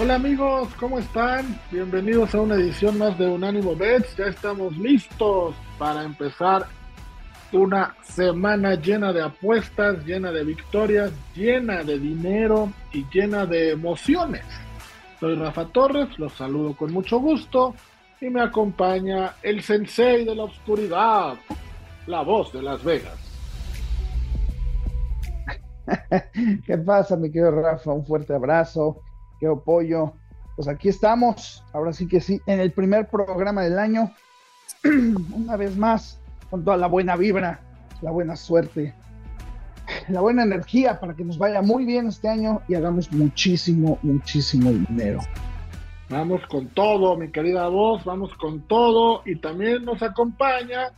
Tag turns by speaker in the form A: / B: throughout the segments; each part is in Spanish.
A: Hola amigos, ¿cómo están? Bienvenidos a una edición más de Unánimo Bets. Ya estamos listos para empezar una semana llena de apuestas, llena de victorias, llena de dinero y llena de emociones. Soy Rafa Torres, los saludo con mucho gusto y me acompaña el sensei de la oscuridad, la voz de Las Vegas.
B: ¿Qué pasa, mi querido Rafa? Un fuerte abrazo qué apoyo. Pues aquí estamos, ahora sí que sí, en el primer programa del año, una vez más, con toda la buena vibra, la buena suerte, la buena energía para que nos vaya muy bien este año y hagamos muchísimo, muchísimo dinero.
A: Vamos con todo, mi querida voz, vamos con todo y también nos acompaña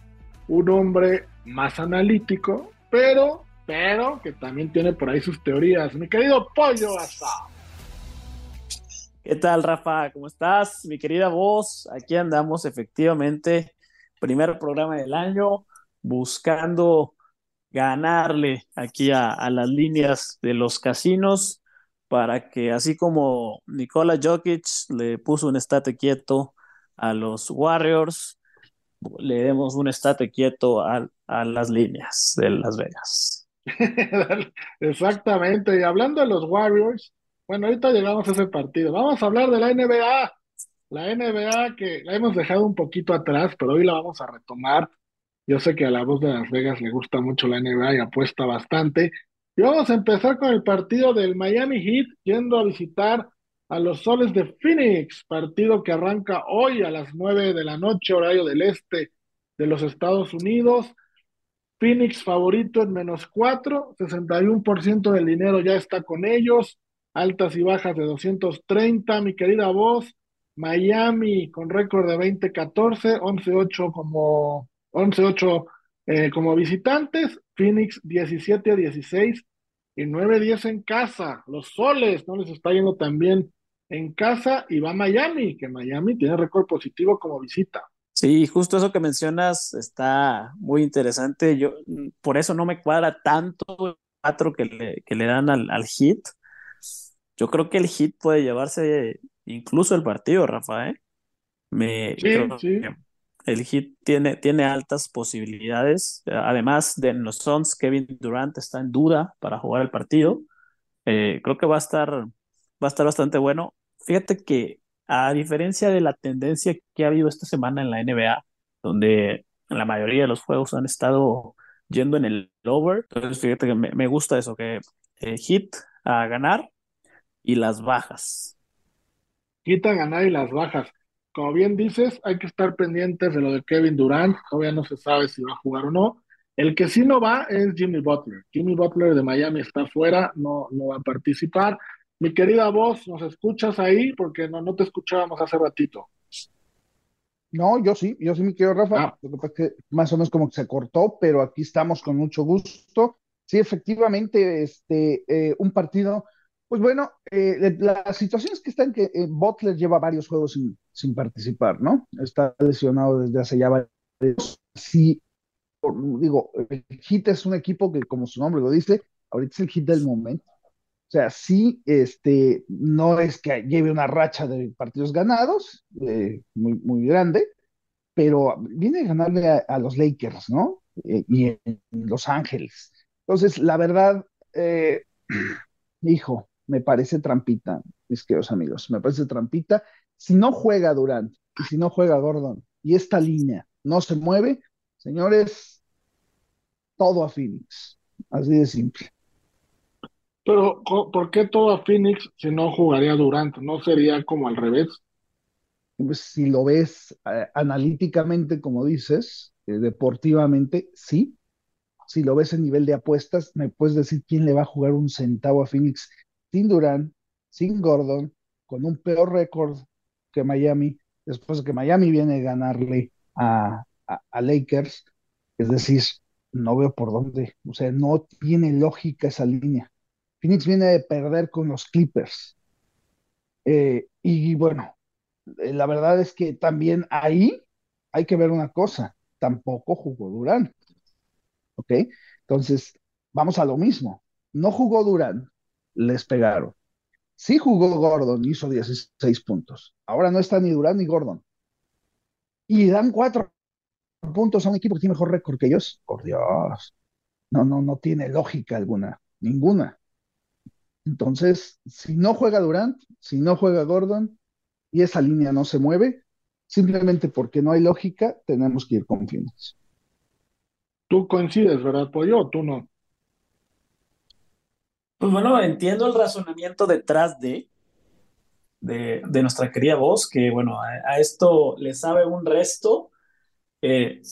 A: un hombre más analítico, pero, pero que también tiene por ahí sus teorías, mi querido Pollo Asado.
C: ¿Qué tal, Rafa? ¿Cómo estás? Mi querida voz, aquí andamos efectivamente, primer programa del año, buscando ganarle aquí a, las líneas de los casinos para que así como Nikola Jokic le puso un estate quieto a los Warriors, le demos un estate quieto a, a las líneas de Las Vegas.
A: Exactamente, y hablando de los Warriors, bueno, ahorita llegamos a ese partido. Vamos a hablar de la NBA. La NBA que la hemos dejado un poquito atrás, pero hoy la vamos a retomar. Yo sé que a la voz de Las Vegas le gusta mucho la NBA y apuesta bastante. Y vamos a empezar con el partido del Miami Heat yendo a visitar a los Soles de Phoenix, partido que arranca hoy a las 9 de la noche, horario del este de los Estados Unidos. Phoenix favorito en menos 4, 61% del dinero ya está con ellos altas y bajas de 230, mi querida voz. Miami con récord de 20-14, 11-8 como, 11-8 eh, como visitantes, Phoenix 17-16 y 9-10 en casa. Los soles no les está yendo tan bien en casa y va Miami, que Miami tiene récord positivo como visita.
C: Sí, justo eso que mencionas está muy interesante. Yo por eso no me cuadra tanto el 4 que le, que le dan al, al hit yo creo que el hit puede llevarse incluso el partido, Rafa, ¿eh? Me, sí, el hit tiene, tiene altas posibilidades. Además de los Suns, Kevin Durant está en duda para jugar el partido. Eh, creo que va a estar, va a estar bastante bueno. Fíjate que a diferencia de la tendencia que ha habido esta semana en la NBA, donde la mayoría de los juegos han estado yendo en el over, entonces fíjate que me, me gusta eso, que el hit a ganar y las bajas.
A: Quita ganar y las bajas. Como bien dices, hay que estar pendientes de lo de Kevin Durant. Todavía no se sabe si va a jugar o no. El que sí no va es Jimmy Butler. Jimmy Butler de Miami está fuera, no, no va a participar. Mi querida voz, ¿nos escuchas ahí? Porque no, no te escuchábamos hace ratito.
B: No, yo sí, yo sí me quiero, Rafa. Ah. Lo que pasa es que más o menos como que se cortó, pero aquí estamos con mucho gusto. Sí, efectivamente, este, eh, un partido pues bueno, eh, la situación es que está en que eh, Butler lleva varios juegos sin, participar, ¿no? Está lesionado desde hace ya varios. Sí, digo, el Hit es un equipo que, como su nombre lo dice, ahorita es el hit del momento. O sea, sí, este, no es que lleve una racha de partidos ganados, eh, muy, muy grande, pero viene a ganarle a, los Lakers, ¿no? y en Los Ángeles. Entonces, la verdad, hijo, me parece trampita, mis queridos amigos, me parece trampita. Si no juega Durant y si no juega Gordon y esta línea no se mueve, señores, todo a Phoenix, así de simple.
A: Pero, ¿por qué todo a Phoenix si no jugaría Durant? ¿No sería como al revés?
B: Pues si lo ves eh, analíticamente, como dices, eh, deportivamente, sí. Si lo ves en nivel de apuestas, me puedes decir quién le va a jugar un centavo a Phoenix sin Durán, sin Gordon, con un peor récord que Miami, después de que Miami viene a ganarle a, a, Lakers. Es decir, no veo por dónde. O sea, no tiene lógica esa línea. Phoenix viene de perder con los Clippers. Eh, y bueno, eh, la verdad es que también ahí hay que ver una cosa. Tampoco jugó Durán. ¿Ok? Entonces, vamos a lo mismo. No jugó Durán, les pegaron. Sí jugó Gordon, hizo 16 puntos. Ahora no está ni Durán ni Gordon. Y dan cuatro puntos a un equipo que tiene mejor récord que ellos. Por Dios. No, no, no tiene lógica alguna. Ninguna. Entonces, si no juega Durant, si no juega Gordon y esa línea no se mueve, simplemente porque no hay lógica, tenemos que ir con Phoenix.
A: Tú coincides, ¿verdad, Pollo? ¿O tú no?
C: Pues bueno, entiendo el razonamiento detrás de, de, nuestra querida voz, que bueno, a, esto le sabe un resto. Eh,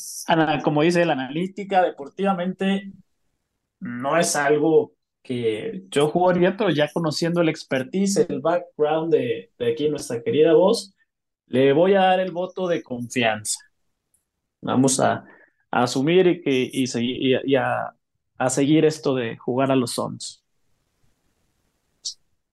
C: como dice la analítica, deportivamente no es algo que yo jugaría, pero ya conociendo el expertise, el background de, de aquí nuestra querida voz, le voy a dar el voto de confianza. Vamos a, asumir y, que, y, a, a seguir esto de jugar a los Suns.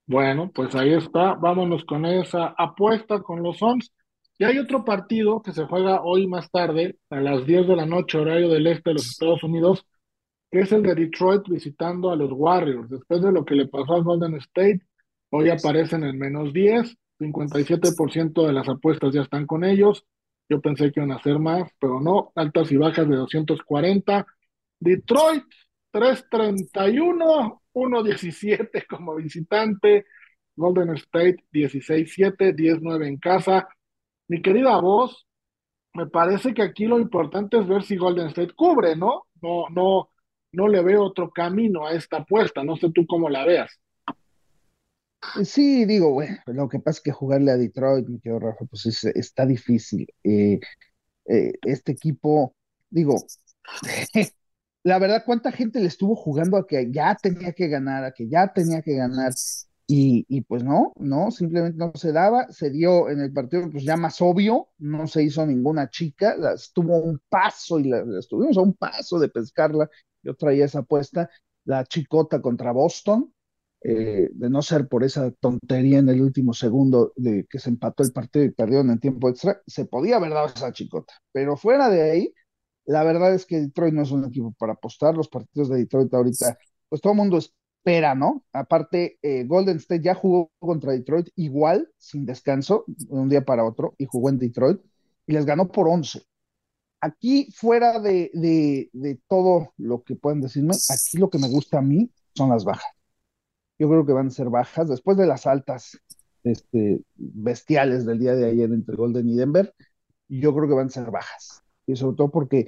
A: Bueno, pues ahí está. Vámonos con esa apuesta con los Suns. Y hay otro partido que se juega hoy más tarde, a las 10 de la noche, horario del este de los Estados Unidos, que es el de Detroit visitando a los Warriors. Después de lo que le pasó a Golden State, hoy aparecen en menos 10, 57% de las apuestas ya están con ellos. Yo pensé que iban a hacer más, pero no. Altas y bajas de 240. Detroit, 331. 1-17 como visitante, Golden State 16-7, 10-9 en casa. Mi querida voz, me parece que aquí lo importante es ver si Golden State cubre, ¿no? No, no, no le veo otro camino a esta apuesta, no sé tú cómo la veas.
B: Sí, digo, bueno, lo que pasa es que jugarle a Detroit, mi querido Rafa, pues está difícil. Eh, eh, este equipo, digo, la verdad, ¿cuánta gente le estuvo jugando a que ya tenía que ganar, a que ya tenía que ganar? Y, y, pues no, no, simplemente no se daba, se dio en el partido pues ya más obvio, no se hizo ninguna chica, estuvo un paso y la, estuvimos a un paso de pescarla, yo traía esa apuesta, la chicota contra Boston, eh, de no ser por esa tontería en el último segundo de que se empató el partido y perdieron en tiempo extra, se podía haber dado esa chicota, pero fuera de ahí, la verdad es que Detroit no es un equipo para apostar. Los partidos de Detroit ahorita, pues todo el mundo espera, ¿no? Aparte, eh, Golden State ya jugó contra Detroit igual, sin descanso, de un día para otro, y jugó en Detroit, y les ganó por 11. Aquí, fuera de, de, todo lo que pueden decirme, aquí lo que me gusta a mí son las bajas. Yo creo que van a ser bajas. Después de las altas este, bestiales del día de ayer entre Golden y Denver, yo creo que van a ser bajas y sobre todo porque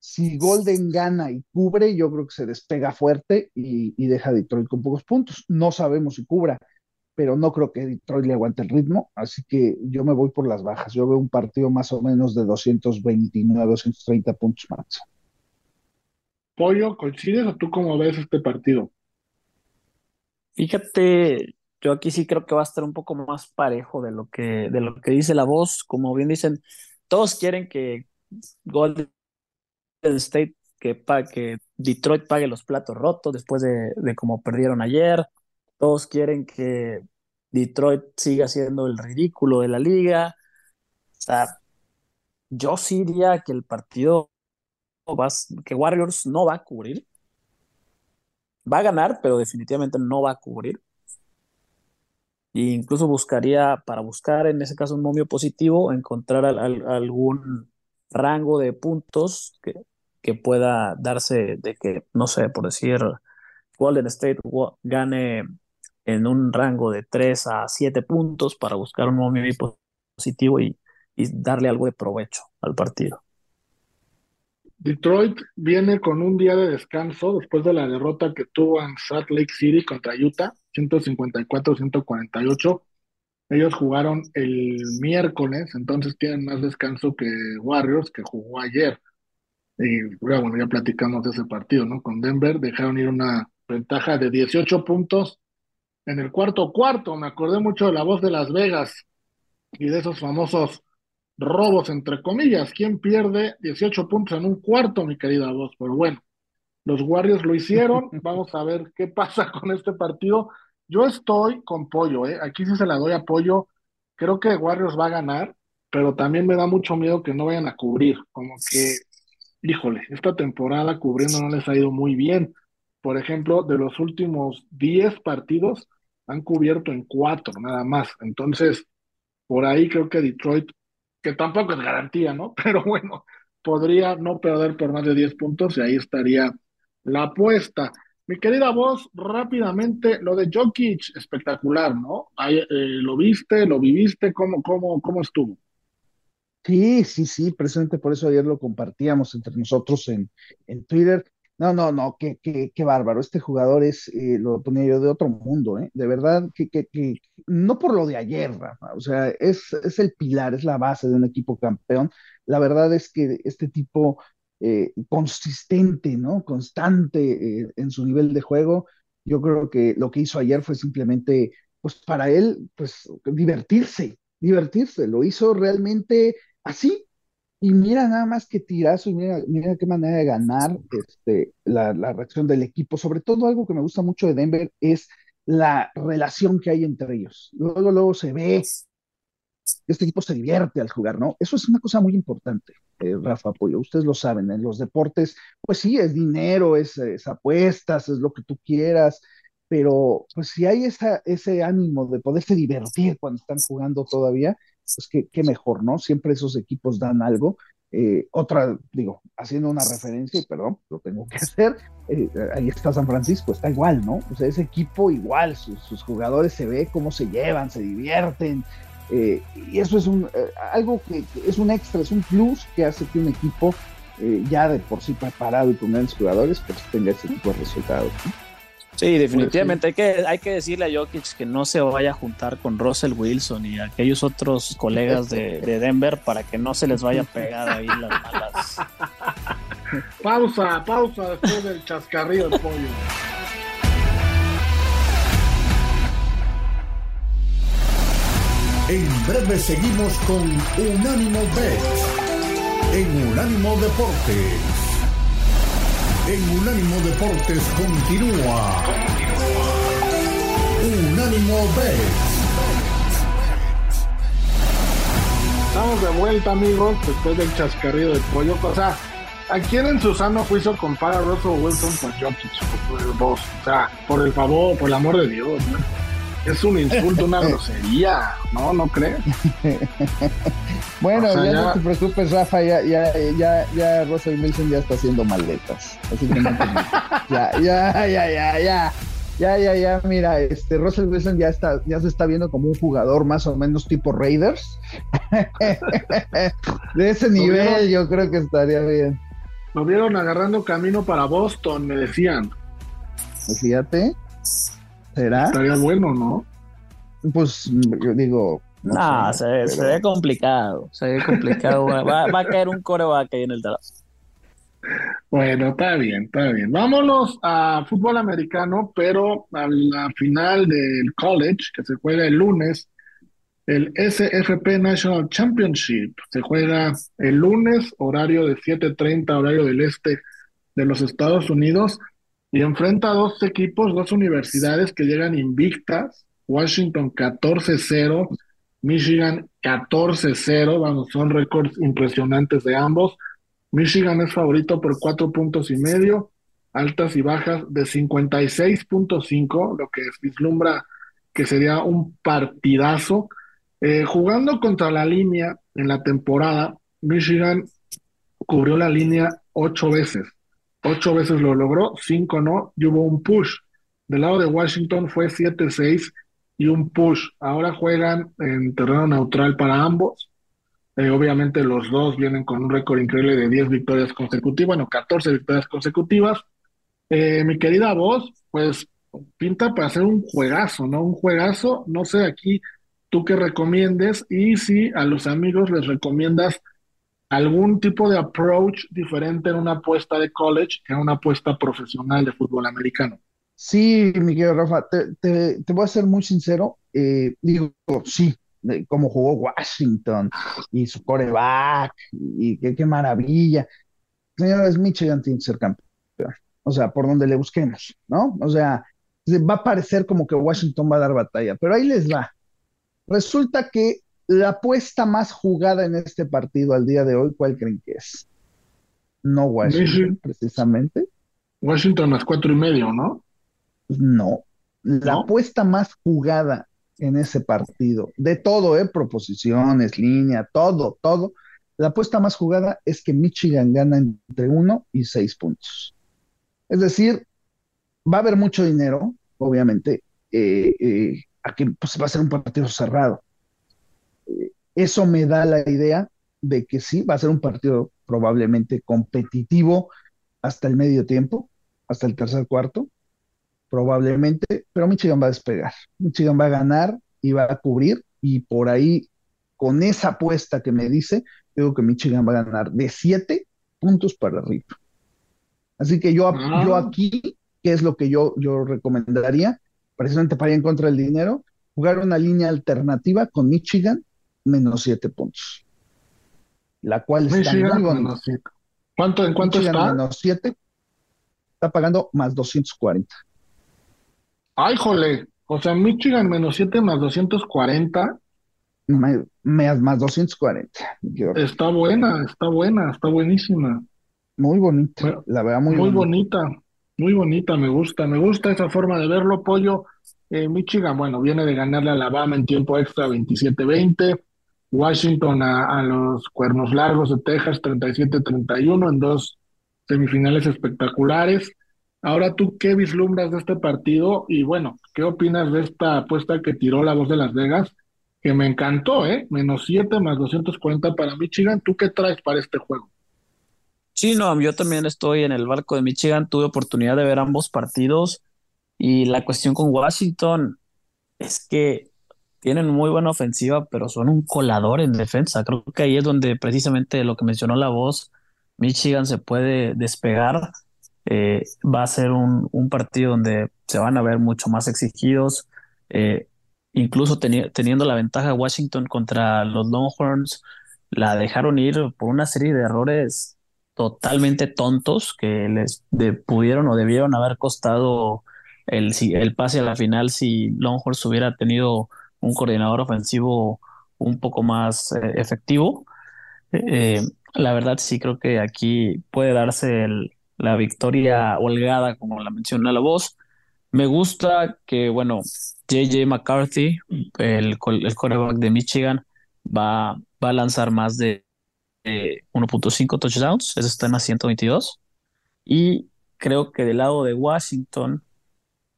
B: si Golden gana y cubre, yo creo que se despega fuerte y, deja a Detroit con pocos puntos. No sabemos si cubra, pero no creo que Detroit le aguante el ritmo, así que yo me voy por las bajas. Yo veo un partido más o menos de 229, 230 puntos más.
A: Pollo, ¿coincides o tú cómo ves este partido?
C: Fíjate, yo aquí sí creo que va a estar un poco más parejo de lo que, de lo que dice la voz. Como bien dicen, todos quieren que Golden State que, Detroit pague los platos rotos después de, cómo perdieron ayer. Todos quieren que Detroit siga siendo el ridículo de la liga. O sea, yo sí diría que el partido que Warriors no va a cubrir. Va a ganar, pero definitivamente no va a cubrir. E incluso buscaría, para buscar en ese caso un momio positivo, encontrar algún rango de puntos que, que pueda darse de que, no sé, por decir, Golden State gane en un rango de 3 a 7 puntos para buscar un movimiento positivo y, darle algo de provecho al partido.
A: Detroit viene con un día de descanso después de la derrota que tuvo en Salt Lake City contra Utah, 154-148. Ellos jugaron el miércoles, entonces tienen más descanso que Warriors, que jugó ayer. Y bueno, ya platicamos de ese partido, ¿no? Con Denver dejaron ir una ventaja de 18 puntos en el cuarto cuarto. Me acordé mucho de la voz de Las Vegas y de esos famosos robos, entre comillas. ¿Quién pierde 18 puntos en un cuarto, mi querida voz? Pero bueno, los Warriors lo hicieron. Vamos a ver qué pasa con este partido. Yo estoy con pollo, ¿eh? Aquí sí se la doy apoyo. Creo que Warriors va a ganar, pero también me da mucho miedo que no vayan a cubrir. Como que, híjole, esta temporada cubriendo no les ha ido muy bien. Por ejemplo, de los últimos 10 partidos, han cubierto en 4 nada más. Entonces, por ahí creo que Detroit, que tampoco es garantía, ¿no? Pero bueno, podría no perder por más de 10 puntos y ahí estaría la apuesta. Mi querida voz, rápidamente, lo de Jokic, espectacular, ¿no? Eh, ¿Lo viste, lo viviste? ¿Cómo, cómo, cómo estuvo?
B: Sí, sí, sí, precisamente por eso ayer lo compartíamos entre nosotros en, en Twitter. No, no, no, qué, qué, qué bárbaro. Este jugador es, eh, lo ponía yo de otro mundo, ¿eh? De verdad, que, que, que no por lo de ayer, Rafa, o sea, es, es el pilar, es la base de un equipo campeón. La verdad es que este tipo eh, consistente, ¿no? Constante eh, en su nivel de juego, yo creo que lo que hizo ayer fue simplemente, pues para él, pues divertirse, divertirse. Lo hizo realmente así, y mira nada más que tirazo y mira, mira qué manera de ganar este, la, la, reacción del equipo. Sobre todo algo que me gusta mucho de Denver es la relación que hay entre ellos. Luego, luego se ve, este equipo se divierte al jugar, ¿no? Eso es una cosa muy importante, eh, Rafa Pollo. Ustedes lo saben, en los deportes, pues sí, es dinero, es, es apuestas, es lo que tú quieras, pero pues si hay esa, ese ánimo de poderse divertir cuando están jugando todavía, pues qué, qué mejor, ¿no? Siempre esos equipos dan algo. Eh, otra, digo, haciendo una referencia, y perdón, lo tengo que hacer, eh, ahí está San Francisco, está igual, ¿no? O sea, ese equipo igual, sus, sus jugadores se ve cómo se llevan, se divierten, eh, y eso es un, eh, algo que, que, es un extra, es un plus que hace que un equipo eh, ya de por sí preparado y con grandes jugadores, pues tenga ese tipo de resultados, ¿no?
C: Sí, definitivamente hay que, hay que decirle a Jokic que no se vaya a juntar con Russell Wilson y aquellos otros colegas de, de Denver para que no se les vaya a pegar ahí las malas.
A: Pausa, pausa después del chascarrillo del pollo.
D: En breve seguimos con Unánimo Bet en Unánimo Deportes. En Unánimo Deportes continúa. Unánimo Bet.
A: Estamos de vuelta, amigos, después del chascarrillo del pollo. O sea, ¿a quién en su sano juicio compara Russell Wilson con Jokic? Por. O sea, por el favor, por el amor de Dios, ¿no? Es un insulto, una grosería, ¿no? ¿No crees?
B: bueno, o sea, ya, ya, no te preocupes, Rafa, ya, ya, ya, ya Russell Wilson ya está haciendo maletas. Así que no te... ya, ya, ya, ya, ya. Ya, ya, ya, mira, este Russell Wilson ya está, ya se está viendo como un jugador más o menos tipo Raiders. De ese nivel yo creo que estaría bien.
A: Lo vieron agarrando camino para Boston, me decían.
B: Fíjate. ¿Será?
A: Estaría bueno, ¿no?
B: Pues yo digo.
C: No, nah, sé, se, pero... se, ve complicado. Se ve complicado. va, va, a caer un coreback ahí en el draft.
A: Bueno, está bien, está bien. Vámonos a fútbol americano, pero a la final del college, que se juega el lunes, el SFP National Championship. Se juega el lunes, horario de 7:30, horario del este de los Estados Unidos, y enfrenta a dos equipos, dos universidades que llegan invictas. Washington 14-0, Michigan 14-0, vamos, son récords impresionantes de ambos. Michigan es favorito por cuatro puntos y medio, altas y bajas de 56.5, lo que vislumbra que sería un partidazo. Eh, jugando contra la línea en la temporada, Michigan cubrió la línea ocho veces. Ocho veces lo logró, cinco no, y hubo un push. Del lado de Washington fue 7-6 y un push. Ahora juegan en terreno neutral para ambos. Eh, obviamente los dos vienen con un récord increíble de 10 victorias consecutivas, bueno, 14 victorias consecutivas. Eh, mi querida voz, pues pinta para hacer un juegazo, ¿no? Un juegazo, no sé aquí tú qué recomiendes y si a los amigos les recomiendas algún tipo de approach diferente en una apuesta de college que en una apuesta profesional de fútbol americano.
B: Sí, Miguel Rafa, te, te, te voy a ser muy sincero, eh, digo, sí, de cómo jugó Washington y su coreback, y qué, qué maravilla. Señores, Michigan tiene que ser campeón. O sea, por donde le busquemos, ¿no? O sea, va a parecer como que Washington va a dar batalla, pero ahí les va. Resulta que la apuesta más jugada en este partido al día de hoy, ¿cuál creen que es? No Washington, precisamente.
A: Washington más cuatro y medio, ¿no?
B: No. La apuesta más jugada en ese partido, de todo, ¿eh? Proposiciones, línea, todo, todo. La apuesta más jugada es que Michigan gana entre uno y seis puntos. Es decir, va a haber mucho dinero, obviamente, eh, eh, aquí pues, va a ser un partido cerrado. Eso me da la idea de que sí, va a ser un partido probablemente competitivo hasta el medio tiempo, hasta el tercer cuarto, probablemente, pero Michigan va a despegar. Michigan va a ganar y va a cubrir, y por ahí, con esa apuesta que me dice, digo que Michigan va a ganar de siete puntos para arriba. Así que yo, yo ah. aquí, ¿qué es lo que yo, yo recomendaría? Precisamente para ir en contra del dinero, jugar una línea alternativa con Michigan menos siete puntos. La cual está muy bonita.
A: ¿Cuánto, ¿En cuánto está?
B: Menos siete. Está pagando más 240.
A: Ay, jole. O sea, Michigan menos 7 más 240.
B: Más, más 240.
A: Está buena, está buena, está buenísima.
B: Muy bonita, la verdad, muy,
A: muy bonita. Muy bonita, me gusta, me gusta esa forma de verlo, Pollo. Eh, Michigan, bueno, viene de ganarle a Alabama en tiempo extra 27-20. Washington a, los Cuernos Largos de Texas 37-31 en dos semifinales espectaculares. Ahora tú, ¿qué vislumbras de este partido? Y bueno, ¿qué opinas de esta apuesta que tiró la voz de Las Vegas? Que me encantó, ¿eh? Menos 7 más 240 para Michigan. ¿Tú qué traes para este juego?
C: Sí, no, yo también estoy en el barco de Michigan, tuve oportunidad de ver ambos partidos y la cuestión con Washington es que tienen muy buena ofensiva, pero son un colador en defensa. Creo que ahí es donde precisamente lo que mencionó la voz, Michigan se puede despegar. Eh, va a ser un, partido donde se van a ver mucho más exigidos. Eh, incluso teniendo la ventaja Washington contra los Longhorns, la dejaron ir por una serie de errores totalmente tontos que les pudieron o debieron haber costado el pase a la final si Longhorns hubiera tenido un coordinador ofensivo un poco más eh, efectivo. Eh, la verdad sí creo que aquí puede darse la victoria holgada, como la menciona la voz. Me gusta que, bueno, JJ McCarthy, el, el quarterback de Michigan, va, va a lanzar más de 1.5 touchdowns, eso está en la 122. Y creo que del lado de Washington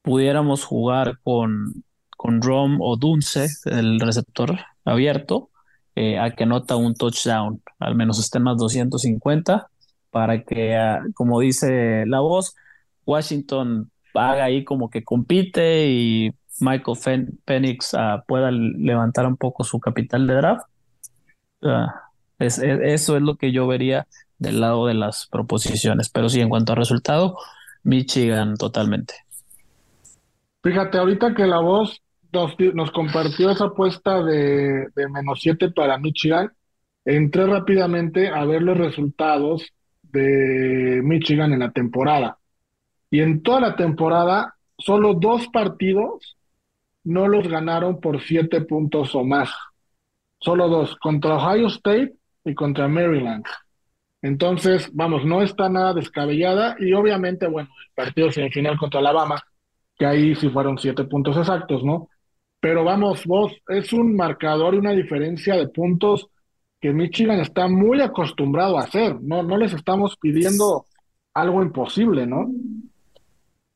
C: pudiéramos jugar con, con Rom o Dunce, el receptor abierto, eh, a que anota un touchdown, al menos esté en más 250, para que, ah, como dice la voz, Washington haga ahí como que compite y Michael Penix ah, pueda levantar un poco su capital de draft. Ah, eso es lo que yo vería del lado de las proposiciones. Pero sí, en cuanto a resultado, Michigan totalmente.
A: Fíjate, ahorita que la voz nos, compartió esa apuesta de, menos 7 para Michigan, entré rápidamente a ver los resultados de Michigan en la temporada. Y en toda la temporada, solo dos partidos no los ganaron por siete puntos o más. Solo dos, contra Ohio State y contra Maryland. Entonces, vamos, no está nada descabellada y obviamente, bueno, el partido semifinal contra Alabama, que ahí sí fueron siete puntos exactos, ¿no? Pero vamos, vos, es un marcador y una diferencia de puntos que Michigan está muy acostumbrado a hacer, ¿no? No les estamos pidiendo algo imposible, ¿no?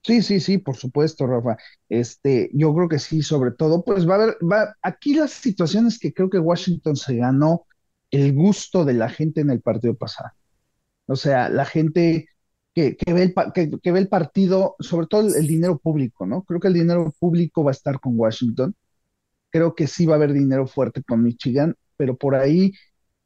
B: Sí, sí, sí, por supuesto, Rafa. Este, yo creo que sí, sobre todo, pues va a haber, va, aquí las situaciones que creo que Washington se ganó el gusto de la gente en el partido pasado. O sea, la gente que, ve el, que, ve el partido, sobre todo el, dinero público, ¿no? Creo que el dinero público va a estar con Washington. Creo que sí va a haber dinero fuerte con Michigan, pero por ahí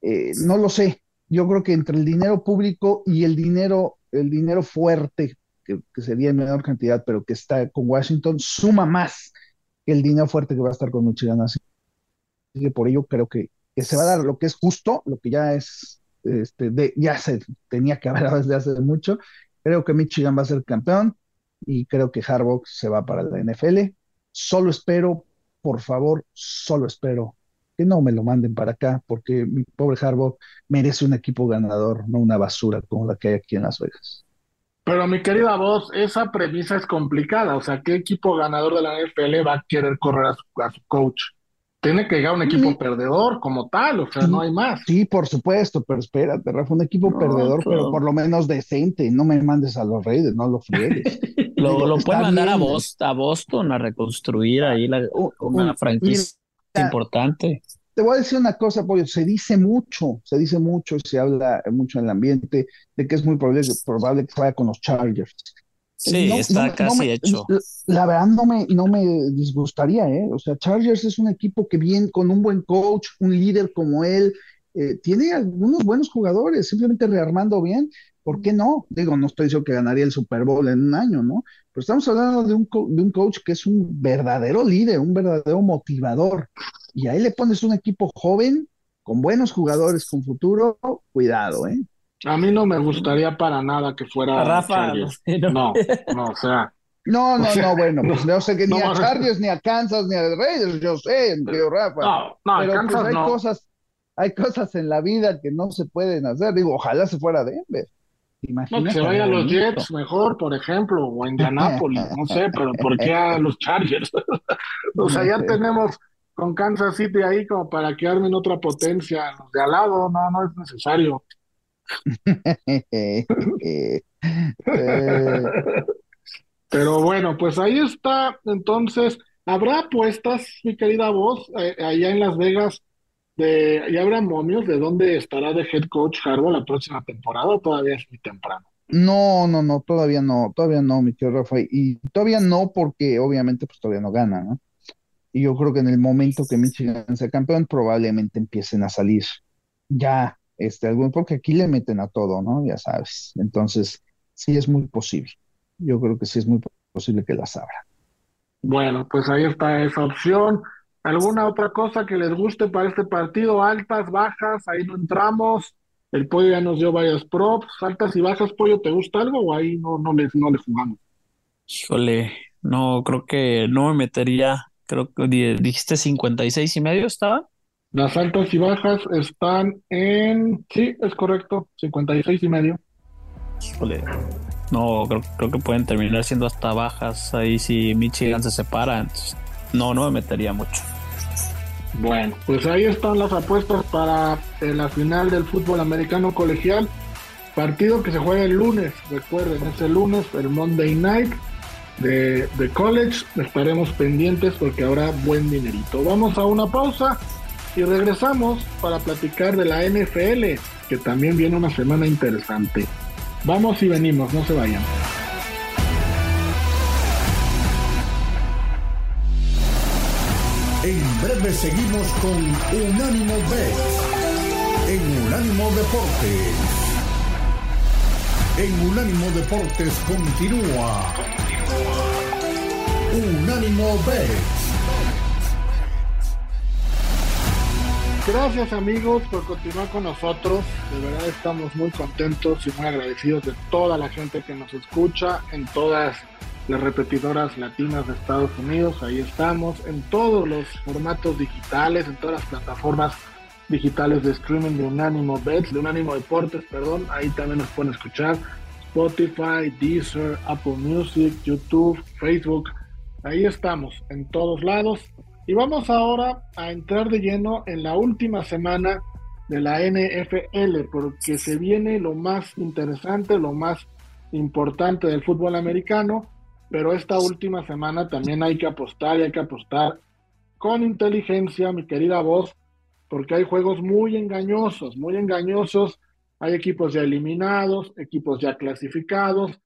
B: eh, no lo sé. Yo creo que entre el dinero público y el dinero, el dinero fuerte, que, que sería en menor cantidad, pero que está con Washington, suma más que el dinero fuerte que va a estar con Michigan. Así que por ello creo que, que se va a dar lo que es justo, lo que ya es, este, de, ya se tenía que haber desde hace mucho. Creo que Michigan va a ser campeón y creo que Harbaugh se va para la NFL. Solo espero, por favor, solo espero que no me lo manden para acá, porque mi pobre Harbaugh merece un equipo ganador, no una basura como la que hay aquí en Las Vegas.
A: Pero mi querida voz, esa premisa es complicada. O sea, ¿qué equipo ganador de la NFL va a querer correr a su, coach? Tiene que llegar un equipo perdedor como tal, o sea, no hay más.
B: Sí, por supuesto, pero espérate, Rafa, un equipo perdedor, pero por lo menos decente. No me mandes a los Reyes, no lo friegues.
C: lo lo pueden mandar a, Boston, a Boston a reconstruir ahí la, una franquicia importante.
B: Te voy a decir una cosa, Pollo, se dice mucho, se dice mucho, se habla mucho en el ambiente de que es muy probable, probable que vaya con los Chargers.
C: Sí, está casi hecho.
B: La verdad no me, no me disgustaría, ¿eh? O sea, Chargers es un equipo que viene con un buen coach, un líder como él, eh, tiene algunos buenos jugadores, simplemente rearmando bien, ¿por qué no? Digo, no estoy diciendo que ganaría el Super Bowl en un año, ¿no? Pero estamos hablando de un, de un coach que es un verdadero líder, un verdadero motivador. Y ahí le pones un equipo joven, con buenos jugadores, con futuro, cuidado, ¿eh?
A: A mí no me gustaría para nada que fuera
C: Rafa.
A: No, no, o sea.
B: No, no, no, bueno, pues yo sé que ni a Chargers, ni a Kansas, ni a Raiders, yo sé, tío Rafa.
A: No, no,
B: pero pues,
A: Kansas
B: hay cosas, hay cosas en la vida que no se pueden hacer. Digo, ojalá se fuera Denver.
A: No, que se vaya a los Jets mejor, por ejemplo, o a Indianapolis, no sé, pero ¿por qué a los Chargers? o sea, ya tenemos con Kansas City ahí como para que armen otra potencia los de al lado, no, no es necesario. Pero bueno, pues ahí está. Entonces, ¿habrá apuestas, mi querida voz, eh, allá en Las Vegas? De, ¿Y habrá momios de dónde estará de head coach Harbaugh la próxima temporada todavía es muy temprano?
B: No, no, no, todavía no, todavía no, mi tío Rafael. Y todavía no porque obviamente pues todavía no gana, ¿no? Y yo creo que en el momento que Michigan sea campeón probablemente empiecen a salir ya este, algún, porque aquí le meten a todo, ¿no? Ya sabes. Entonces, sí es muy posible. Yo creo que sí es muy posible que las abra.
A: Bueno, pues ahí está esa opción. ¿Alguna otra cosa que les guste para este partido? Altas, bajas, ahí no entramos. El pollo ya nos dio varias props, altas y bajas, pollo, ¿te gusta algo o ahí no, no, le, no le jugamos?
C: Híjole, no, creo que no me metería, creo que dijiste 56 y medio estaba.
A: Las altas y bajas están en, sí, es correcto, 56 y medio.
C: Híjole, no, creo, que pueden terminar siendo hasta bajas ahí si Michigan se separa. no, no me metería mucho.
A: Bueno, pues ahí están las apuestas para eh, la final del fútbol americano colegial. Partido que se juega el lunes, recuerden, es el lunes, el Monday Night de, de college. Estaremos pendientes porque habrá buen dinerito. Vamos a una pausa y regresamos para platicar de la NFL, que también viene una semana interesante. Vamos y venimos, no se vayan.
D: En breve seguimos con Unánimo Bet en Unánimo Deportes. En Unánimo Deportes continúa. Unánimo Bet
A: Gracias amigos por continuar con nosotros. De verdad estamos muy contentos y muy agradecidos de toda la gente que nos escucha en todas las repetidoras latinas de Estados Unidos. Ahí estamos en todos los formatos digitales, en todas las plataformas digitales de streaming de Unánimo Bets, de Unánimo Deportes, perdón. Ahí también nos pueden escuchar Spotify, Deezer, Apple Music, YouTube, Facebook. Ahí estamos en todos lados. Y vamos ahora a entrar de lleno en la última semana de la NFL, porque se viene lo más interesante, lo más importante del fútbol americano, pero esta última semana también hay que apostar y hay que apostar con inteligencia, mi querida voz, porque hay juegos muy engañosos, muy engañosos. Hay equipos ya eliminados, equipos ya clasificados,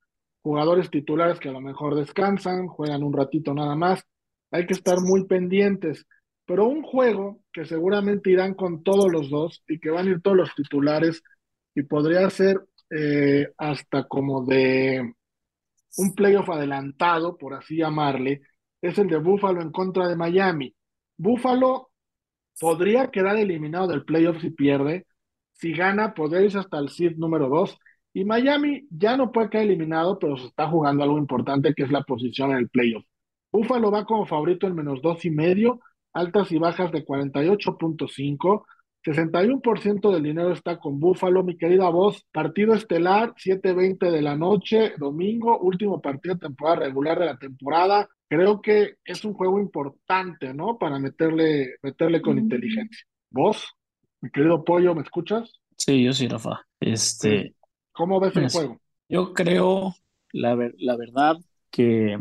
A: jugadores titulares que a lo mejor descansan, juegan un ratito nada más hay que estar muy pendientes. Pero un juego que seguramente irán con todos los dos y que van a ir todos los titulares y podría ser eh, hasta como de un playoff adelantado, por así llamarle, es el de Buffalo en contra de Miami. Buffalo podría quedar eliminado del playoff si pierde. Si gana, podría irse hasta el seed número 2. Y Miami ya no puede quedar eliminado, pero se está jugando algo importante que es la posición en el playoff. Buffalo va como favorito en menos dos y medio, altas y bajas de 48.5. 61% del dinero está con Buffalo, mi querida voz. Partido estelar, 7:20 de la noche, domingo, último partido de temporada regular de la temporada. Creo que es un juego importante, ¿no? Para meterle, meterle con inteligencia. ¿Vos, mi querido Pollo, me escuchas?
C: Sí, yo sí, Rafa. Este,
A: ¿Cómo ves el juego?
C: Yo creo, la, la verdad, que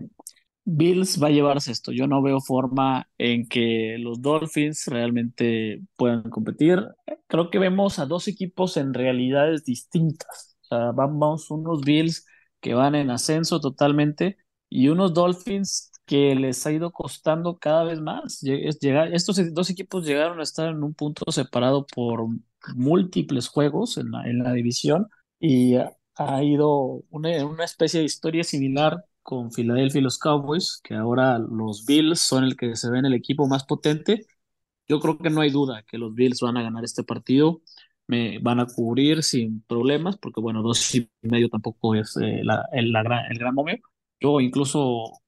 C: Bills va a llevarse esto. Yo no veo forma en que los Dolphins realmente puedan competir. Creo que vemos a dos equipos en realidades distintas. Vamos unos Bills que van en ascenso totalmente y unos Dolphins que les ha ido costando cada vez más. estos dos equipos llegaron a estar en un punto separado por múltiples juegos en la, división y ha ido una especie de historia similar con Philadelphia y los Cowboys, que ahora los Bills son el que se ven el equipo más potente. Yo creo que no hay duda que los Bills van a ganar este partido, me van a cubrir sin problemas, porque bueno, dos y medio tampoco es eh, la, el, gran, el gran. Yo incluso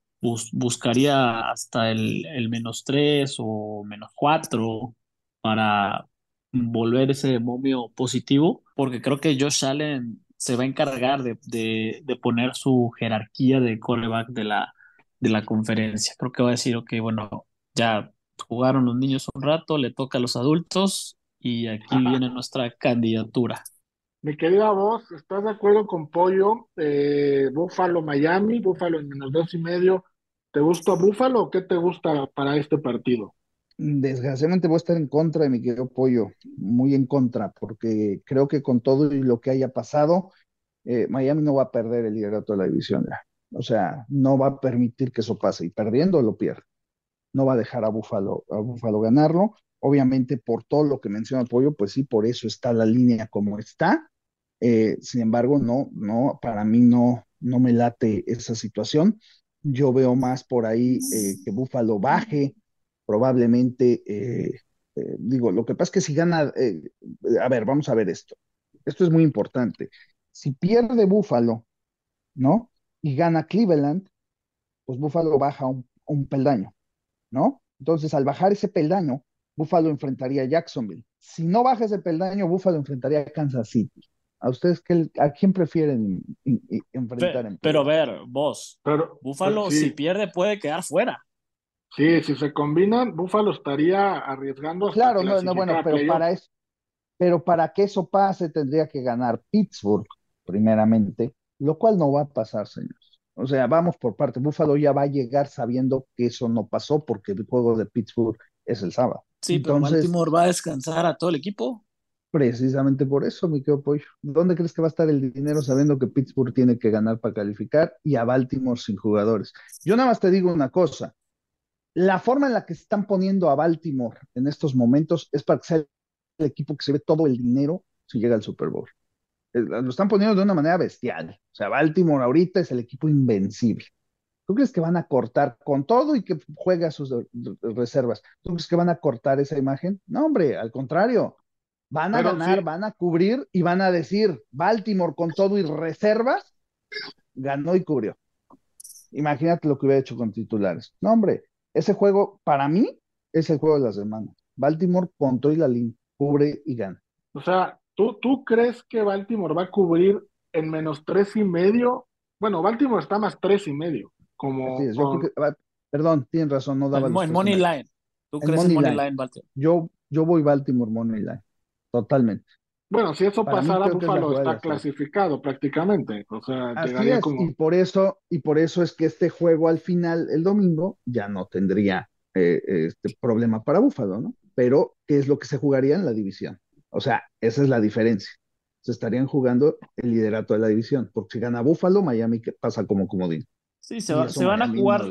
C: buscaría hasta el, el menos tres o menos cuatro para volver ese momio positivo, porque creo que Josh Allen se va a encargar de, de, poner su jerarquía de coreback de la, de la conferencia. Creo que va a decir, ok, bueno, ya jugaron los niños un rato, le toca a los adultos y aquí viene nuestra candidatura.
A: Mi querida voz, ¿estás de acuerdo con Pollo? Eh, Búfalo Miami, Búfalo en menos dos y medio. ¿Te gusta Búfalo o qué te gusta para este partido?
B: Desgraciadamente voy a estar en contra de mi querido Pollo, muy en contra, porque creo que con todo lo que haya pasado, eh, Miami no va a perder el liderato de la división. O sea, no va a permitir que eso pase y perdiendo lo pierde. No va a dejar a Búfalo, a Búfalo ganarlo. Obviamente, por todo lo que menciona Pollo, pues sí, por eso está la línea como está. Eh, sin embargo, no, no, para mí no, no me late esa situación. Yo veo más por ahí eh, que Búfalo baje, probablemente, eh, eh, digo, lo que pasa es que si gana, eh, a ver, vamos a ver esto. Esto es muy importante. Si pierde Buffalo, ¿no? Y gana Cleveland, pues Buffalo baja un, un peldaño, ¿no? Entonces, al bajar ese peldaño, Buffalo enfrentaría a Jacksonville. Si no baja ese peldaño, Buffalo enfrentaría a Kansas City. ¿A ustedes qué, a quién prefieren enfrentar?
C: Pero, pero, a ver, vos, pero, Buffalo si pierde puede quedar fuera.
A: Sí, si se combinan, Búfalo estaría arriesgando.
B: claro, no, no, bueno, pero para eso, pero para que eso pase tendría que ganar Pittsburgh primeramente, lo cual no va a pasar, señores. O sea, vamos por parte. Búfalo ya va a llegar sabiendo que eso no pasó porque el juego de Pittsburgh es el sábado.
C: Sí, Entonces, pero Baltimore va a descansar a todo el equipo.
B: Precisamente por eso, mi querido Pollo. ¿Dónde crees que va a estar el dinero sabiendo que Pittsburgh tiene que ganar para calificar y a Baltimore sin jugadores? Yo nada más te digo una cosa la forma en la que se están poniendo a Baltimore en estos momentos es para que sea el equipo que se ve todo el dinero si llega al Super Bowl. Lo están poniendo de una manera bestial. O sea, Baltimore ahorita es el equipo invencible. ¿Tú crees que van a cortar con todo y que juegue a sus reservas? ¿Tú crees que van a cortar esa imagen? No, hombre, al contrario. Van a ganar, van a cubrir y van a decir, Baltimore con todo y reservas, ganó y cubrió. Imagínate lo que hubiera hecho con titulares. No, hombre, ese juego, para mí, es el juego de la semana. Baltimore controla la línea, cubre y gana.
A: O sea, ¿tú, ¿tú crees que Baltimore va a cubrir en menos tres y medio? Bueno, Baltimore está más tres y medio. Como
B: perdón, tienes razón, no daba.
C: En, Money Line. ¿Tú crees en Money Line, Baltimore?
B: Yo, yo voy Baltimore Money Line. Totalmente.
A: Bueno, si eso pasara, Buffalo está clasificado prácticamente. O sea,
B: Así es, y por eso, y por eso es que este juego al final, el domingo, ya no tendría eh, este problema para Buffalo, ¿no? Pero, ¿qué es lo que se jugaría en la división? O sea, esa es la diferencia. Se estarían jugando el liderato de la división, porque si gana Buffalo, Miami pasa como comodín.
C: Sí, se, van a jugar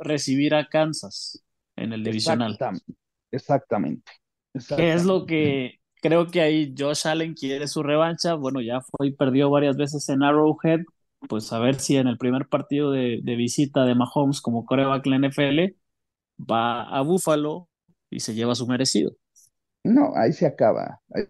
C: recibir a Kansas en el divisional.
B: Exactamente.
C: exactamente. ¿Qué es lo que Creo que ahí Josh Allen quiere su revancha. Bueno, ya fue y perdió varias veces en Arrowhead. Pues a ver si en el primer partido de, visita de Mahomes como coreback en la NFL va a Buffalo y se lleva su merecido.
B: No, ahí se acaba. Ahí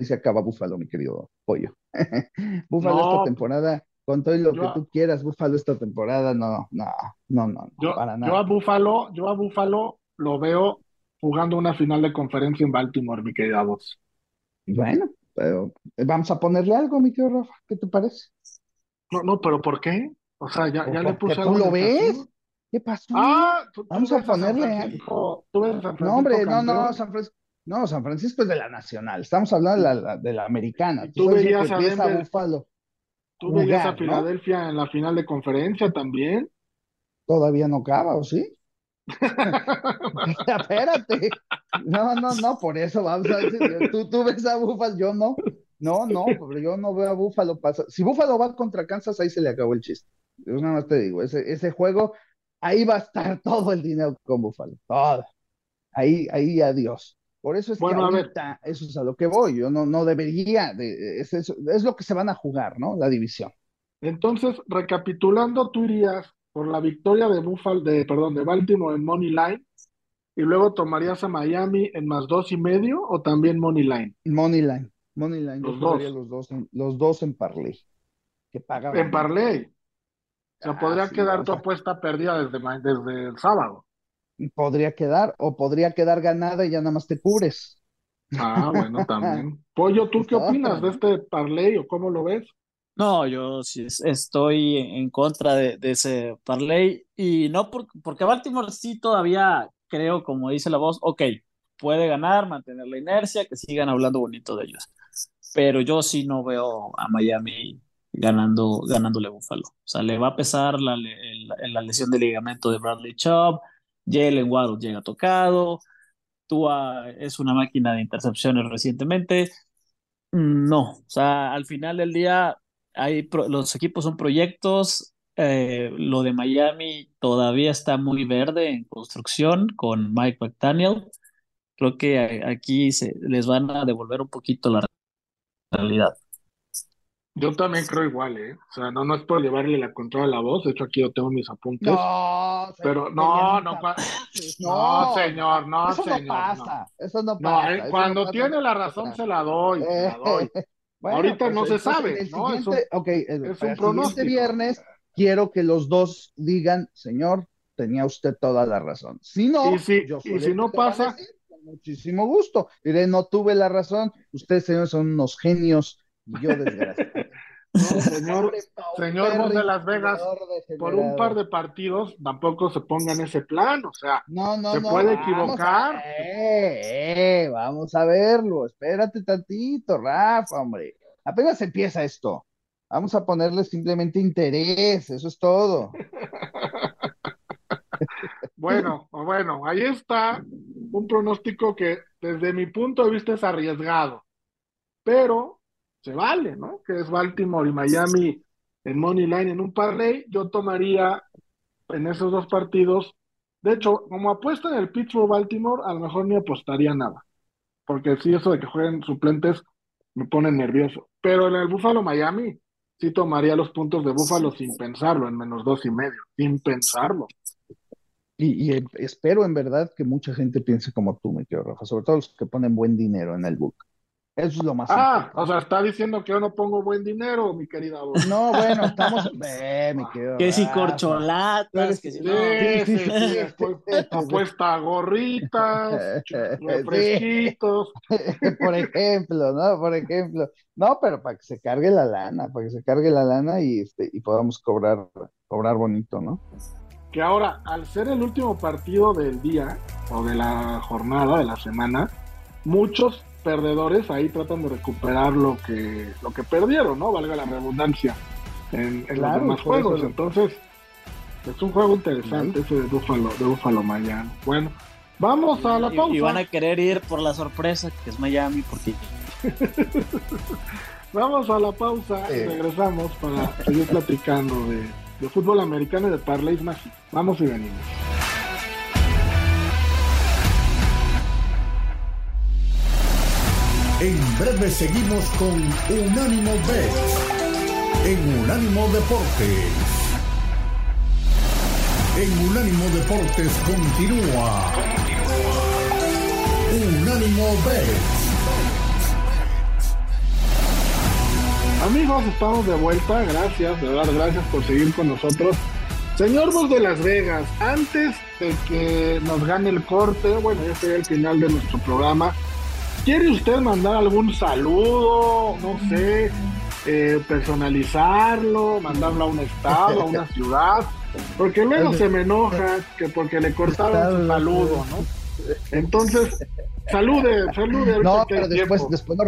B: se acaba Búfalo, mi querido pollo. Búfalo esta temporada, con todo lo que tú quieras, Búfalo esta temporada, no, no, no, no,
A: yo,
B: para nada.
A: Yo a Búfalo, yo a Búfalo lo veo jugando una final de conferencia en Baltimore, mi querida voz.
B: Bueno, pero vamos a ponerle algo, mi querido Rafa, ¿qué te parece?
A: No, no, pero ¿por qué? O sea, ya, ya le puse algo.
B: ¿Tú lo ves? ¿Qué pasó?
A: Ah,
B: vamos a ponerle. no, hombre, no, no, San Francisco. No, San Francisco es de la nacional. Estamos hablando de la, de la americana.
A: ¿Tú, veías a, Buffalo ¿Tú veías a Filadelfia en la final de conferencia también?
B: Todavía no acaba, ¿o sí? Espérate. No, no, no, por eso vamos a decir, tú, tú ves a Búfalo, yo no. No, no, pero yo no veo a Búfalo pasar. Si Búfalo va contra Kansas, ahí se le acabó el chiste. Yo nada más te digo, ese, ese juego, ahí va a estar todo el dinero con Búfalo. Todo. Ahí, ahí adiós. Por eso es que ahorita, eso es a lo que voy. Yo no, no debería, de, es, es, lo que se van a jugar, ¿no? La división.
A: Entonces, recapitulando, tú irías por la victoria de Buffalo, de, perdón, de Baltimore en Money Line, y luego tomarías a Miami en más dos y medio, o también Money Line.
B: Money Line, Money Line.
A: Los dos.
B: Los dos, en, los dos en Parley. Que
A: En Parley. O sea, podría ah, quedar tu apuesta perdida desde, desde el sábado
B: podría quedar, o podría quedar ganada y ya nada más te cubres.
A: Ah, bueno, también. Pollo, ¿tú qué opinas de este parlay o cómo lo ves?
C: No, yo sí estoy en contra de, ese parlay y no porque Baltimore sí todavía creo, como dice la voz, ok, puede ganar, mantener la inercia, que sigan hablando bonito de ellos. Pero yo sí no veo a Miami ganando, ganándole Buffalo. O sea, le va a pesar la, la lesión de ligamento de Bradley Chubb, Jalen Waddle llega tocado, Tua es una máquina de intercepciones recientemente. Mm, no, o sea, al final del día hay los equipos son proyectos. Eh, lo de Miami todavía está muy verde en construcción con Mike McDaniel. Creo que aquí se, les van a devolver un poquito la realidad.
A: Yo también creo igual, ¿eh? O sea, no, no es por llevarle la control a la voz, de hecho aquí yo tengo mis apuntes.
B: No,
A: pero no, no, no, señor, no,
B: eso
A: señor.
B: No pasa, eso no pasa.
A: Eh, cuando tiene la razón se la doy, se la doy. Ahorita pues no se sabe, ¿no?
B: es un, okay, es un pronóstico. viernes quiero que los dos digan, señor, tenía usted toda la razón. Si no,
A: y si, y si no pasa,
B: con muchísimo gusto. Diré, no tuve la razón, ustedes, señores, son unos genios yo desgraciado.
A: señor, señor de Las Vegas, por un par de partidos tampoco se ponga en ese plan, o sea,
B: no, no,
A: se puede equivocar.
B: eh, vamos a verlo, espérate tantito, Rafa, hombre. Apenas empieza esto. Vamos a ponerle simplemente interés, eso es todo.
A: bueno, bueno, ahí está un pronóstico que desde mi punto de vista es arriesgado, pero se vale, ¿no? Que es Baltimore y Miami en Money Line en un parlay, yo tomaría en esos dos partidos. De hecho, como apuesta en el Pittsburgh Baltimore, a lo mejor ni apostaría nada. Porque sí, eso de que jueguen suplentes me pone nervioso. Pero en el Buffalo Miami, sí tomaría los puntos de Buffalo sin pensarlo, en menos dos y medio, sin pensarlo.
B: Y, espero en verdad que mucha gente piense como tú, me quedo Rafa, sobre todo los que ponen buen dinero en el book. Eso es lo más
A: Ah, o sea, está diciendo que yo no pongo buen dinero, mi querida voz.
B: No, bueno, estamos. Eh, mi querido
C: que si corcholatas, que si. Sí,
A: sí, sí, apuesta gorritas, refresquitos.
B: Por ejemplo, ¿no? Por ejemplo. No, pero para que se cargue la lana, para que se cargue la lana y, este, y podamos cobrar, cobrar bonito, ¿no?
A: Que ahora, al ser el último partido del día o de la jornada, de la semana, muchos perdedores ahí tratan de recuperar lo que, lo que perdieron, ¿no? Valga la redundancia en, los demás juegos. Entonces, es un juego interesante ese de Buffalo, de Buffalo Miami. Bueno, vamos a la pausa.
C: Y, van a querer ir por la sorpresa que es Miami, porque.
A: vamos a la pausa y regresamos para seguir platicando de, de fútbol americano y de parlays mágicos. Vamos y venimos.
D: En breve seguimos con Unánimo Bet en Unánimo Deportes. En Unánimo Deportes continúa. Unánimo Bet.
A: Amigos, estamos de vuelta. Gracias, de verdad, gracias por seguir con nosotros. Señor Vos de Las Vegas, antes de que nos gane el corte, bueno, ya sería el final de nuestro programa. ¿Quiere usted mandar algún saludo? No sé, eh, personalizarlo, mandarlo a un estado, a una ciudad, porque luego se me enoja que porque le cortaron su saludo, ¿no? Entonces, salude, salude.
B: No, pero después, después lo,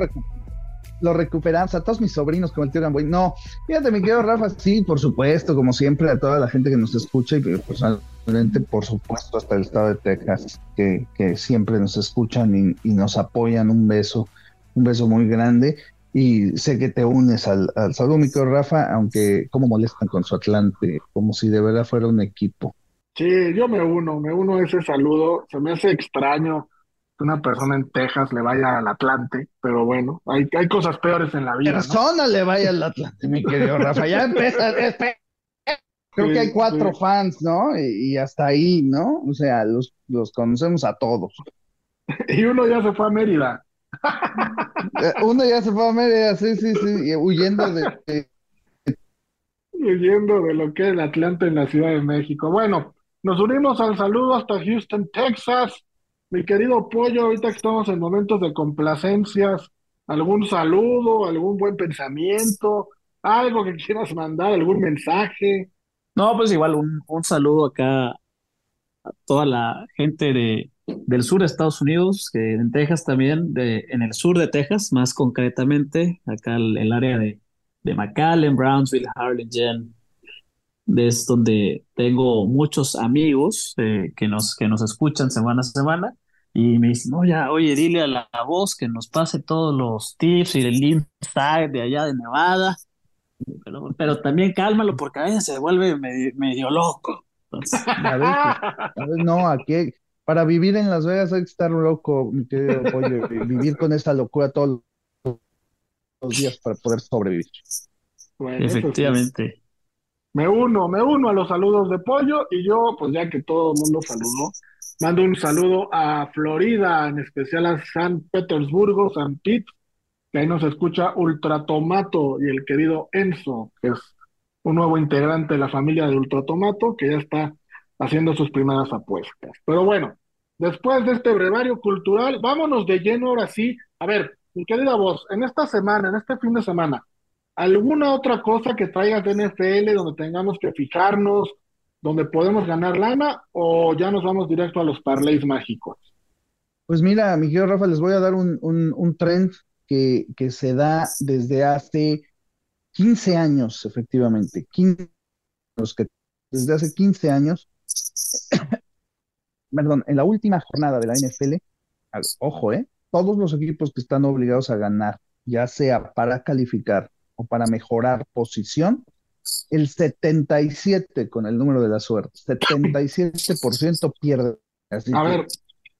B: lo recuperamos, a todos mis sobrinos como el tío Gamboy. No, fíjate, mi querido Rafa, sí, por supuesto, como siempre, a toda la gente que nos escucha y personalmente, por supuesto, hasta el estado de Texas, que, que siempre nos escuchan y, y, nos apoyan. Un beso, un beso muy grande. Y sé que te unes al, al saludo, mi querido Rafa, aunque como molestan con su Atlante, como si de verdad fuera un equipo.
A: Sí, yo me uno, me uno a ese saludo. Se me hace extraño una persona en Texas le vaya al Atlante, pero bueno, hay, hay cosas peores en la vida.
B: Persona le vaya al Atlante, mi querido Rafa. Ya empieza, creo que hay cuatro fans, ¿no? Y, hasta ahí, ¿no? O sea, los, los conocemos a todos.
A: y uno ya se fue a Mérida.
B: Eh, uno ya se fue a Mérida, sí, sí, sí, huyendo de,
A: huyendo de lo que es el Atlante en la Ciudad de México. Bueno, nos unimos al saludo hasta Houston, Texas. Mi querido Pollo, ahorita que estamos en momentos de complacencias, algún saludo, algún buen pensamiento, algo que quieras mandar, algún mensaje.
C: No, pues igual un, un saludo acá a toda la gente de, del sur de Estados Unidos, que en Texas también, de, en el sur de Texas, más concretamente, acá el, el área de, de McAllen, Brownsville, Harlingen, es donde tengo muchos amigos eh, que, nos, que nos escuchan semana a semana y me dice, no, ya, oye, dile a la, voz que nos pase todos los tips y el inside de allá de Nevada. Pero, pero también cálmalo porque a veces se vuelve medio, loco.
B: a ver, no, aquí para vivir en Las Vegas hay que estar loco, mi querido pollo, vivir con esta locura todos los días para poder sobrevivir.
C: Efectivamente.
A: Me uno, me uno a los saludos de pollo y yo, pues ya que todo el mundo saludó, Mando un saludo a Florida, en especial a San Petersburgo, San Pete, que ahí nos escucha Ultratomato y el querido Enzo, que es un nuevo integrante de la familia de Ultratomato, que ya está haciendo sus primeras apuestas. Pero bueno, después de este brevario cultural, vámonos de lleno ahora sí. A ver, mi querida voz, en esta semana, en este fin de semana, ¿alguna otra cosa que traigas de NFL donde tengamos que fijarnos, donde podemos ganar lana o ya nos vamos directo a los parlays mágicos?
B: Pues mira, mi querido Rafa, les voy a dar un, un, trend que, que, se da desde hace 15 años, efectivamente. 15, que, desde hace 15 años, perdón, en la última jornada de la NFL, ojo, ¿eh? Todos los equipos que están obligados a ganar, ya sea para calificar o para mejorar posición, el 77 con el número de la suerte, 77% pierde.
A: a ver,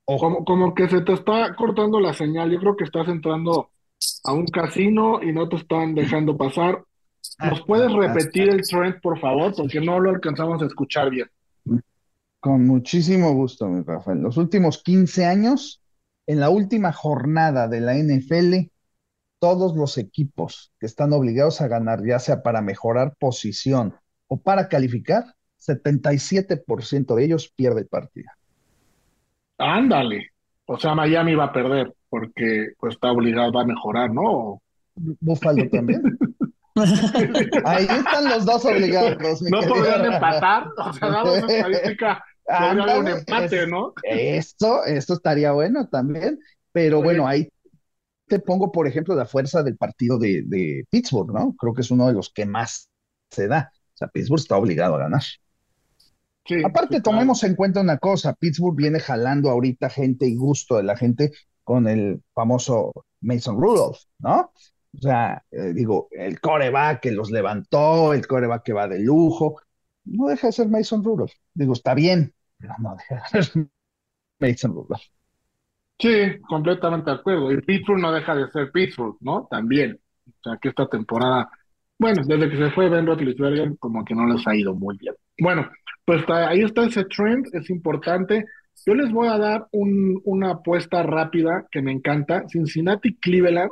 A: como, como que se te está cortando la señal, yo creo que estás entrando a un casino y no te están dejando pasar. ¿Nos ah, puedes ah, repetir ah. el trend, por favor? Porque no lo alcanzamos a escuchar bien.
B: Con muchísimo gusto, mi Rafael. Los últimos 15 años, en la última jornada de la NFL, todos los equipos que están obligados a ganar, ya sea para mejorar posición o para calificar, 77% de ellos pierde el partido.
A: Ándale. O sea, Miami va a perder porque pues, está obligado a mejorar, ¿no?
B: Buffalo también. Ahí están los dos obligados.
A: No podrían empatar. O sea, dado esa estadística, podría un empate, ¿no?
B: Esto, esto estaría bueno también. Pero bueno, ahí te pongo, por ejemplo, la fuerza del partido de, Pittsburgh, ¿no? Creo que es uno de los que más se da. O sea, Pittsburgh está obligado a ganar. Aparte, tomemos en cuenta una cosa, Pittsburgh viene jalando ahorita gente y gusto de la gente con el famoso Mason Rudolph, ¿no? O sea, eh, digo, el coreback que los levantó, el coreback que va de lujo, no deja de ser Mason Rudolph. Digo, está bien, pero no deja de ser Mason Rudolph.
A: Sí, completamente de acuerdo. Y Pittsburgh no deja de ser Pittsburgh, ¿no? También. O sea, que esta temporada, bueno, desde que se fue Ben Roethlisberger, como que no les ha ido muy bien. Bueno, pues ahí está ese trend, es importante. Yo les voy a dar una apuesta rápida que me encanta. Cincinnati Cleveland.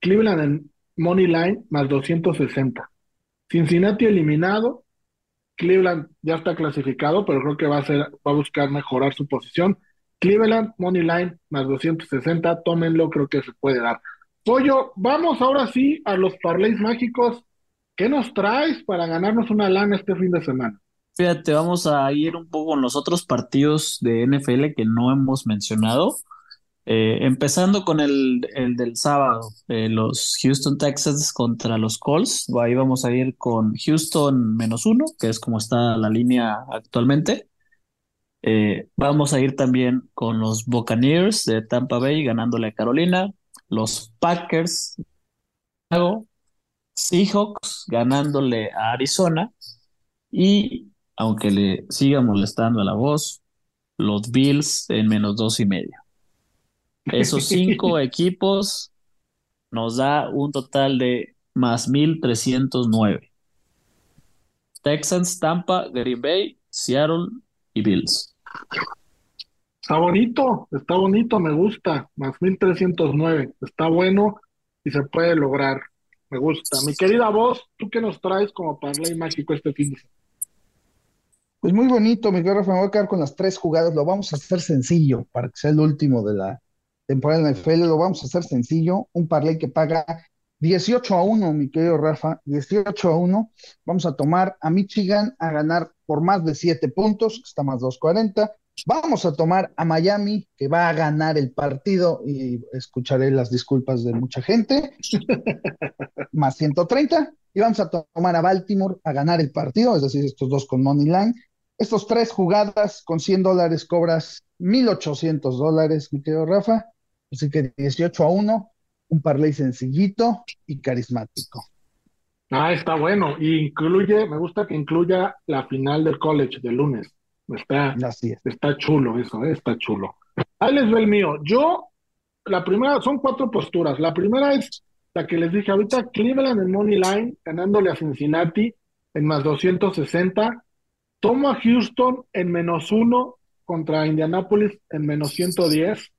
A: Cleveland en Money Line más 260. Cincinnati eliminado. Cleveland ya está clasificado, pero creo que va a, ser, va a buscar mejorar su posición. Cleveland, Money Line, más 260, tómenlo, creo que se puede dar. Pollo, vamos ahora sí a los parlays mágicos. ¿Qué nos traes para ganarnos una lana este fin de semana?
C: Fíjate, vamos a ir un poco con los otros partidos de NFL que no hemos mencionado. Eh, empezando con el, del sábado, eh, los Houston Texans contra los Colts. Ahí vamos a ir con Houston menos uno, que es como está la línea actualmente. Eh, vamos a ir también con los Buccaneers de Tampa Bay ganándole a Carolina, los Packers, Seahawks ganándole a Arizona y aunque le siga molestando a la voz, los Bills en menos dos y medio. Esos cinco equipos nos da un total de más 1309. Texans, Tampa, Green Bay, Seattle y Bills.
A: Está bonito, está bonito, me gusta. Más 1309, está bueno y se puede lograr. Me gusta. Mi querida voz, ¿tú qué nos traes como parlay mágico este fin de semana?
B: Pues muy bonito, mi querido me voy a quedar con las tres jugadas. Lo vamos a hacer sencillo para que sea el último de la temporada en el FL. Lo vamos a hacer sencillo. Un parlay que paga 18 a 1, mi querido Rafa. 18 a 1. Vamos a tomar a Michigan a ganar por más de 7 puntos, está más 240. Vamos a tomar a Miami, que va a ganar el partido, y escucharé las disculpas de mucha gente, más 130. Y vamos a tomar a Baltimore a ganar el partido, es decir, estos dos con Money Line. Estos tres jugadas con 100 dólares cobras 1,800 dólares, mi querido Rafa. Así que 18 a 1, un parlay sencillito y carismático.
A: Ah, está bueno. Y incluye, me gusta que incluya la final del college del lunes. Está, está chulo eso, eh, está chulo. Ahí les ve el mío. Yo, la primera, son cuatro posturas. La primera es la que les dije ahorita, Cleveland en Money Line, ganándole a Cincinnati en más 260. Tomo a Houston en menos uno contra Indianapolis en menos 110.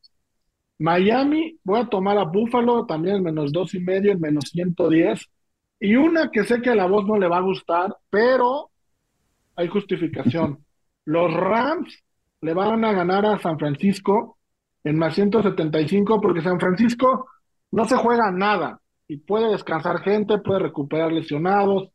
A: Miami, voy a tomar a Buffalo también en menos dos y medio, en menos 110. Y una que sé que a la voz no le va a gustar, pero hay justificación. Los Rams le van a ganar a San Francisco en más 175 porque San Francisco no se juega nada y puede descansar gente, puede recuperar lesionados,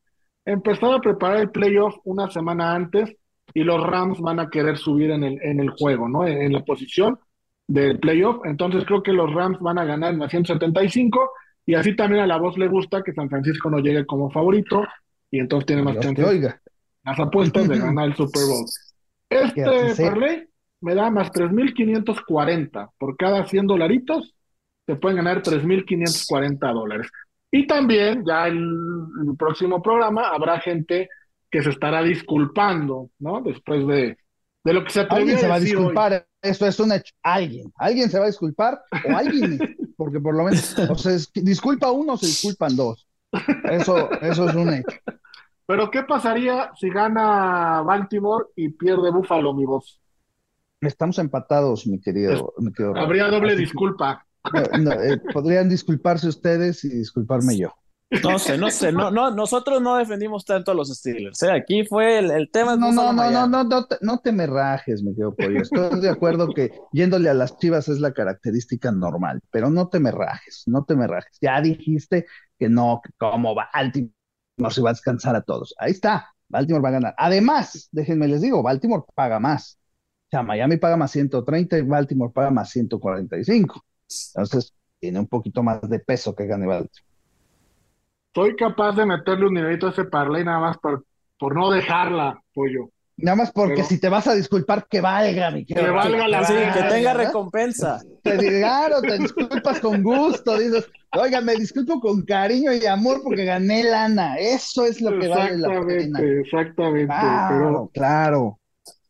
A: empezar a preparar el playoff una semana antes y los Rams van a querer subir en el, en el juego, ¿no? En, la posición del playoff. Entonces creo que los Rams van a ganar en más 175 y así también a la voz le gusta que San Francisco no llegue como favorito y entonces tiene más chances, oiga. las apuestas de ganar el Super Bowl. Este parlay me da más 3.540 por cada 100 dolaritos, se pueden ganar 3.540 dólares. Y también ya en el próximo programa habrá gente que se estará disculpando, ¿no? Después de, de lo que se atrevió
B: Alguien se va a disculpar, eso es un hecho. Alguien, alguien se va a disculpar o alguien, porque por lo menos, o sea, disculpa uno, se disculpan dos. Eso, eso es un hecho.
A: Pero ¿qué pasaría si gana Baltimore y pierde Buffalo, mi voz?
B: Estamos empatados, mi querido.
A: Habría doble disculpa.
B: Eh, podrían disculparse ustedes y disculparme yo.
C: No sé, no sé, no, no, nosotros no defendimos tanto a los Steelers. ¿eh? Aquí fue el, tema.
B: No, no, no, no, no, no, te, no te me rajes, mi querido pollo. Estoy de acuerdo que yéndole a las chivas es la característica normal, pero no te me rajes, no te me rajes. Ya dijiste que no, que cómo Baltimore se va a descansar a todos. Ahí está, Baltimore va a ganar. Además, déjenme les digo, Baltimore paga más. O sea, Miami paga más 130 y Baltimore paga más 145. Entonces, tiene un poquito más de peso que gane Baltimore.
A: Soy capaz de meterle un nivelito a ese parlay nada más por, por no dejarla, pollo.
B: Nada más porque si te vas a disculpar, que valga, mi
A: Que valga la
C: sí, que tenga recompensa.
B: Te claro, te disculpas con gusto, dices, oiga, me disculpo con cariño y amor porque gané lana. Eso es lo que vale la pena.
A: Exactamente,
B: claro, claro.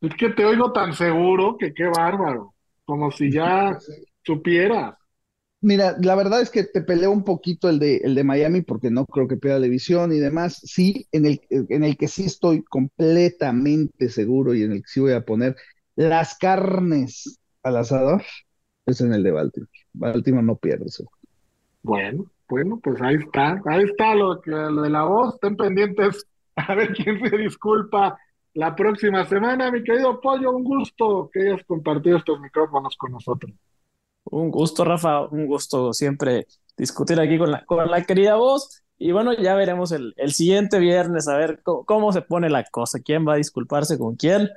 A: Es que te oigo tan seguro que qué bárbaro. Como si ya supieras.
B: Mira, la verdad es que te peleo un poquito el de, el de Miami porque no creo que pierda la división y demás. Sí, en el, en el que sí estoy completamente seguro y en el que sí voy a poner las carnes al asador, es en el de Baltimore. Baltimore no pierde eso.
A: Bueno, bueno, pues ahí está, ahí está lo, lo de la voz, estén pendientes a ver quién se disculpa la próxima semana. Mi querido Pollo, un gusto que hayas compartido estos micrófonos con nosotros.
C: Un gusto, Rafa, un gusto siempre discutir aquí con la, con la querida voz. Y bueno, ya veremos el, el siguiente viernes a ver cómo, cómo, se pone la cosa, quién va a disculparse con quién.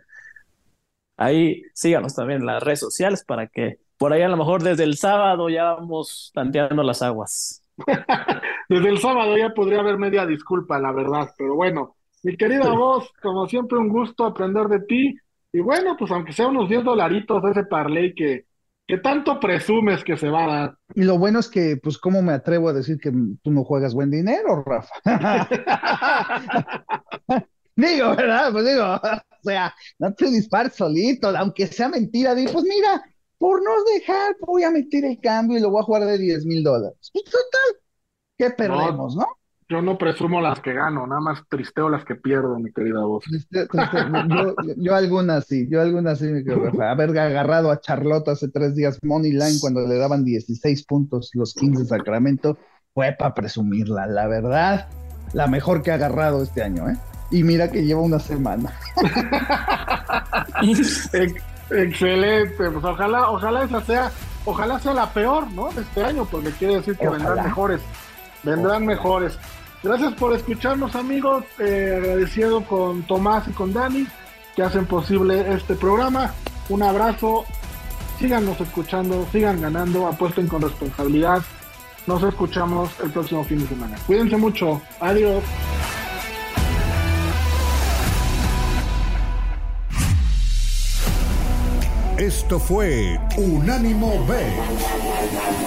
C: Ahí síganos también en las redes sociales para que por ahí a lo mejor desde el sábado ya vamos tanteando las aguas.
A: desde el sábado ya podría haber media disculpa, la verdad, pero bueno, mi querida voz, como siempre un gusto aprender de ti. Y bueno, pues aunque sea unos 10 dolaritos ese parlay que, que tanto presumes que se va a dar.
B: Y lo bueno es que, pues, ¿cómo me atrevo a decir que tú no juegas buen dinero, Rafa? digo, ¿verdad? Pues digo, o sea, no te dispares solito, aunque sea mentira, digo, pues mira, por no dejar, voy a meter el cambio y lo voy a jugar de 10 mil dólares. Y total, ¿qué perdemos, no?
A: Yo no presumo las que gano, nada más tristeo las que pierdo, mi querida voz.
B: yo, algunas sí, yo algunas sí, mi querida Haber agarrado a Charlotte hace tres días Money Line cuando le daban 16 puntos los Kings de Sacramento, fue para presumirla, la verdad, la mejor que ha agarrado este año, ¿eh? Y mira que lleva una semana.
A: Excelente, pues ojalá, ojalá esa sea, ojalá sea la peor, ¿no? De este año, porque quiere decir que vendrán mejores, vendrán mejores. Gracias por escucharnos, amigos. Eh, agradecido con Tomás y con Dani que hacen posible este programa. Un abrazo. Síganos escuchando, sigan ganando, apuesten con responsabilidad. Nos escuchamos el próximo fin de semana. Cuídense mucho. Adiós.
D: Esto fue Unánimo B.